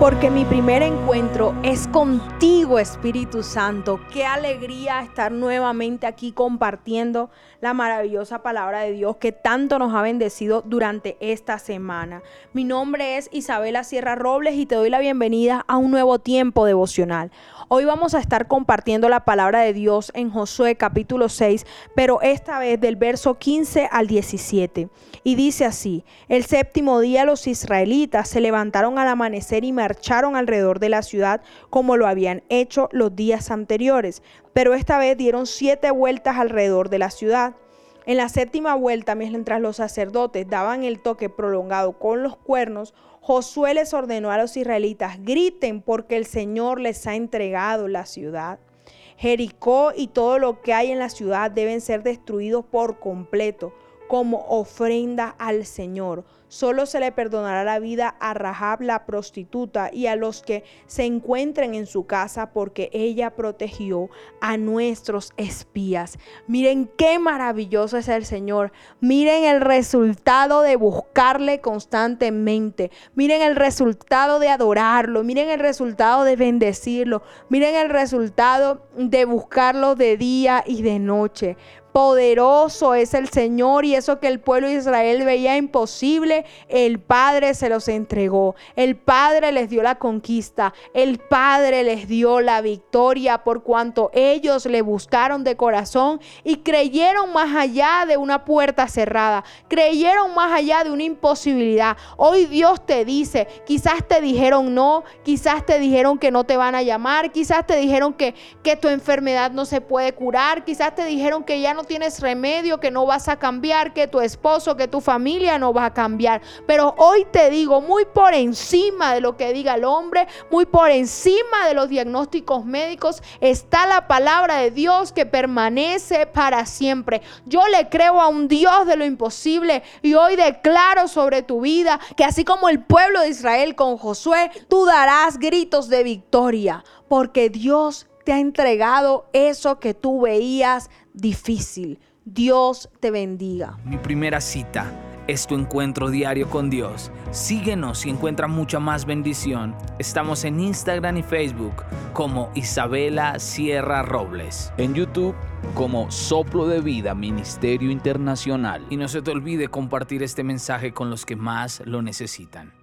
porque mi primer encuentro es contigo, Espíritu Santo. Qué alegría estar nuevamente aquí compartiendo la maravillosa palabra de Dios que tanto nos ha bendecido durante esta semana. Mi nombre es Isabela Sierra Robles y te doy la bienvenida a un nuevo tiempo devocional. Hoy vamos a estar compartiendo la palabra de Dios en Josué capítulo 6, pero esta vez del verso 15 al 17. Y dice así, el séptimo día los israelitas se levantaron al amanecer y marcharon alrededor de la ciudad como lo habían hecho los días anteriores, pero esta vez dieron siete vueltas alrededor de la ciudad. En la séptima vuelta, mientras los sacerdotes daban el toque prolongado con los cuernos, Josué les ordenó a los israelitas, griten porque el Señor les ha entregado la ciudad. Jericó y todo lo que hay en la ciudad deben ser destruidos por completo como ofrenda al Señor solo se le perdonará la vida a Rahab la prostituta y a los que se encuentren en su casa porque ella protegió a nuestros espías. Miren qué maravilloso es el Señor. Miren el resultado de buscarle constantemente. Miren el resultado de adorarlo. Miren el resultado de bendecirlo. Miren el resultado de buscarlo de día y de noche. Poderoso es el Señor y eso que el pueblo de Israel veía imposible, el Padre se los entregó. El Padre les dio la conquista. El Padre les dio la victoria por cuanto ellos le buscaron de corazón y creyeron más allá de una puerta cerrada. Creyeron más allá de una imposibilidad. Hoy Dios te dice, quizás te dijeron no, quizás te dijeron que no te van a llamar, quizás te dijeron que, que tu enfermedad no se puede curar, quizás te dijeron que ya tienes remedio, que no vas a cambiar, que tu esposo, que tu familia no va a cambiar. Pero hoy te digo, muy por encima de lo que diga el hombre, muy por encima de los diagnósticos médicos, está la palabra de Dios que permanece para siempre. Yo le creo a un Dios de lo imposible y hoy declaro sobre tu vida que así como el pueblo de Israel con Josué, tú darás gritos de victoria, porque Dios te ha entregado eso que tú veías difícil. Dios te bendiga. Mi primera cita es tu encuentro diario con Dios. Síguenos y encuentra mucha más bendición. Estamos en Instagram y Facebook como Isabela Sierra Robles. En YouTube como Soplo de Vida Ministerio Internacional. Y no se te olvide compartir este mensaje con los que más lo necesitan.